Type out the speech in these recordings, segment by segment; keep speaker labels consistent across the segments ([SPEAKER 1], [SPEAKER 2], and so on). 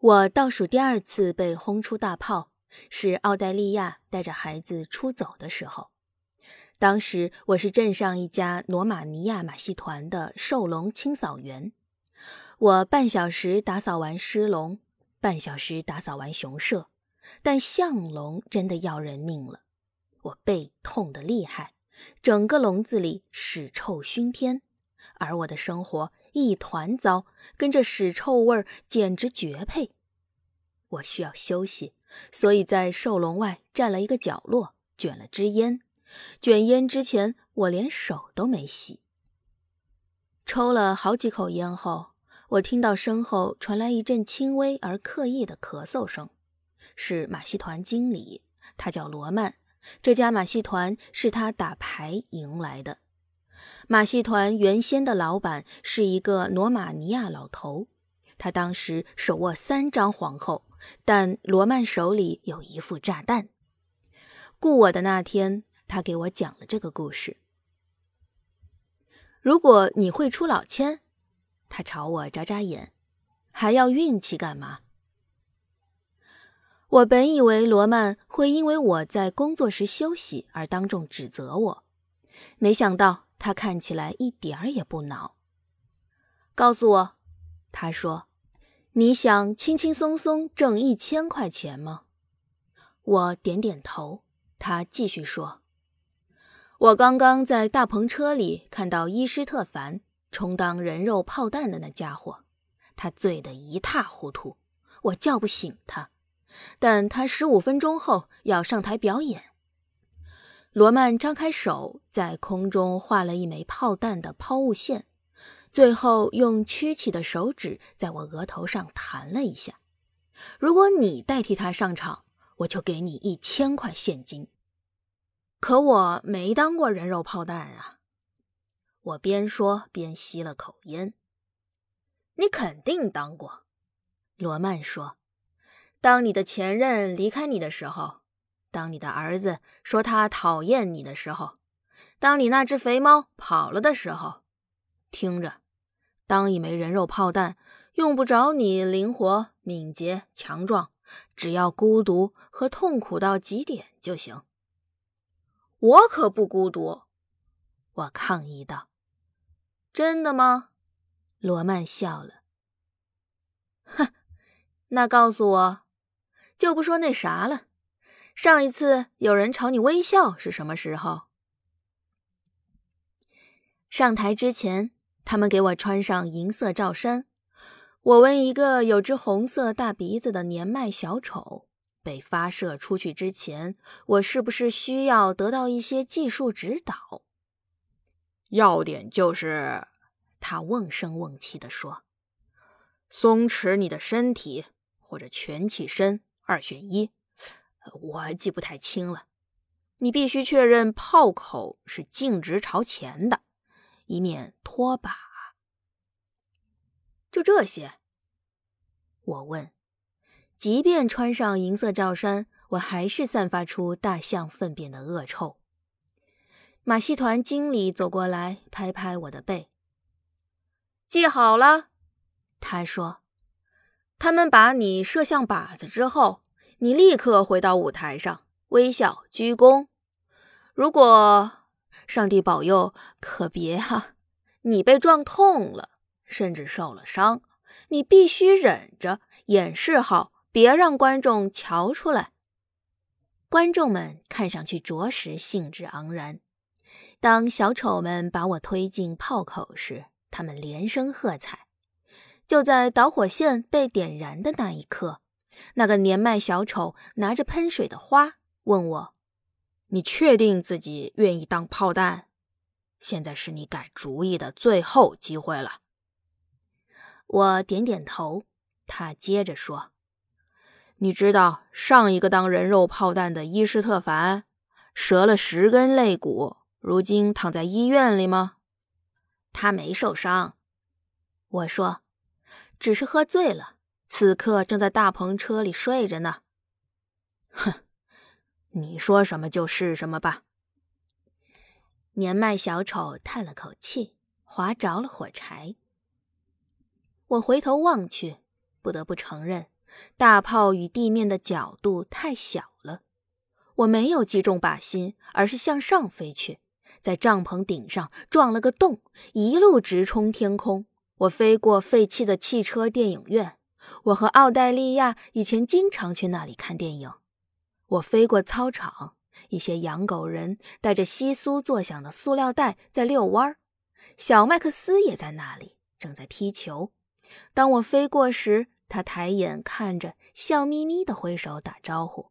[SPEAKER 1] 我倒数第二次被轰出大炮，是澳大利亚带着孩子出走的时候。当时我是镇上一家罗马尼亚马戏团的兽笼清扫员，我半小时打扫完狮笼，半小时打扫完熊舍，但象笼真的要人命了，我背痛得厉害，整个笼子里屎臭熏天，而我的生活一团糟，跟这屎臭味儿简直绝配。我需要休息，所以在兽笼外占了一个角落，卷了支烟。卷烟之前，我连手都没洗。抽了好几口烟后，我听到身后传来一阵轻微而刻意的咳嗽声，是马戏团经理，他叫罗曼。这家马戏团是他打牌赢来的。马戏团原先的老板是一个罗马尼亚老头，他当时手握三张皇后，但罗曼手里有一副炸弹。雇我的那天。他给我讲了这个故事。如果你会出老千，他朝我眨眨眼，还要运气干嘛？我本以为罗曼会因为我在工作时休息而当众指责我，没想到他看起来一点儿也不恼。告诉我，他说：“你想轻轻松松挣一千块钱吗？”我点点头。他继续说。我刚刚在大篷车里看到伊施特凡充当人肉炮弹的那家伙，他醉得一塌糊涂，我叫不醒他，但他十五分钟后要上台表演。罗曼张开手，在空中画了一枚炮弹的抛物线，最后用曲起的手指在我额头上弹了一下。如果你代替他上场，我就给你一千块现金。可我没当过人肉炮弹啊！我边说边吸了口烟。你肯定当过，罗曼说。当你的前任离开你的时候，当你的儿子说他讨厌你的时候，当你那只肥猫跑了的时候，听着，当一枚人肉炮弹用不着你灵活、敏捷、强壮，只要孤独和痛苦到极点就行。我可不孤独，我抗议道。真的吗？罗曼笑了。哼，那告诉我，就不说那啥了。上一次有人朝你微笑是什么时候？上台之前，他们给我穿上银色罩衫。我问一个有只红色大鼻子的年迈小丑。被发射出去之前，我是不是需要得到一些技术指导？要点就是，他瓮声瓮气地说：“松弛你的身体，或者蜷起身，二选一。我记不太清了。你必须确认炮口是径直朝前的，以免脱靶。就这些。”我问。即便穿上银色罩衫，我还是散发出大象粪便的恶臭。马戏团经理走过来，拍拍我的背。记好了，他说：“他们把你射向靶子之后，你立刻回到舞台上，微笑鞠躬。如果上帝保佑，可别哈，你被撞痛了，甚至受了伤，你必须忍着，掩饰好。”别让观众瞧出来。观众们看上去着实兴致盎然。当小丑们把我推进炮口时，他们连声喝彩。就在导火线被点燃的那一刻，那个年迈小丑拿着喷水的花问我：“你确定自己愿意当炮弹？现在是你改主意的最后机会了。”我点点头。他接着说。你知道上一个当人肉炮弹的伊斯特凡折了十根肋骨，如今躺在医院里吗？他没受伤，我说，只是喝醉了，此刻正在大篷车里睡着呢。哼，你说什么就是什么吧。年迈小丑叹了口气，划着了火柴。我回头望去，不得不承认。大炮与地面的角度太小了。我没有击中靶心，而是向上飞去，在帐篷顶上撞了个洞，一路直冲天空。我飞过废弃的汽车电影院，我和奥黛丽亚以前经常去那里看电影。我飞过操场，一些养狗人带着窸窣作响的塑料袋在遛弯儿，小麦克斯也在那里，正在踢球。当我飞过时，他抬眼看着，笑眯眯地挥手打招呼。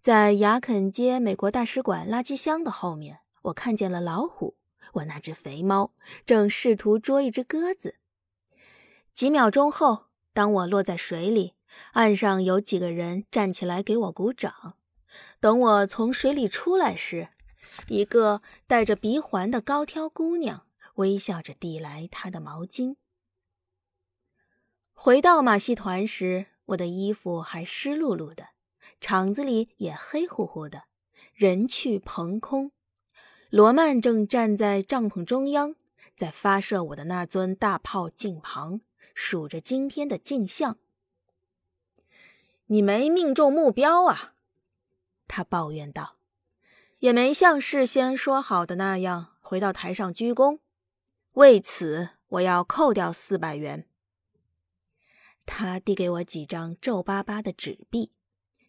[SPEAKER 1] 在雅肯街美国大使馆垃圾箱的后面，我看见了老虎。我那只肥猫正试图捉一只鸽子。几秒钟后，当我落在水里，岸上有几个人站起来给我鼓掌。等我从水里出来时，一个戴着鼻环的高挑姑娘微笑着递来她的毛巾。回到马戏团时，我的衣服还湿漉漉的。场子里也黑乎乎的，人去棚空。罗曼正站在帐篷中央，在发射我的那尊大炮镜旁数着今天的镜像。你没命中目标啊！他抱怨道。也没像事先说好的那样回到台上鞠躬。为此，我要扣掉四百元。他递给我几张皱巴巴的纸币。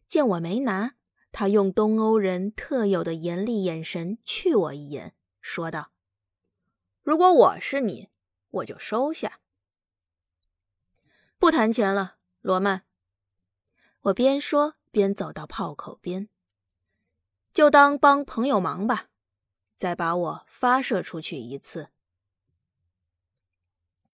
[SPEAKER 1] 见我没拿，他用东欧人特有的严厉眼神觑我一眼，说道：“如果我是你，我就收下，不谈钱了，罗曼。”我边说边走到炮口边，就当帮朋友忙吧，再把我发射出去一次。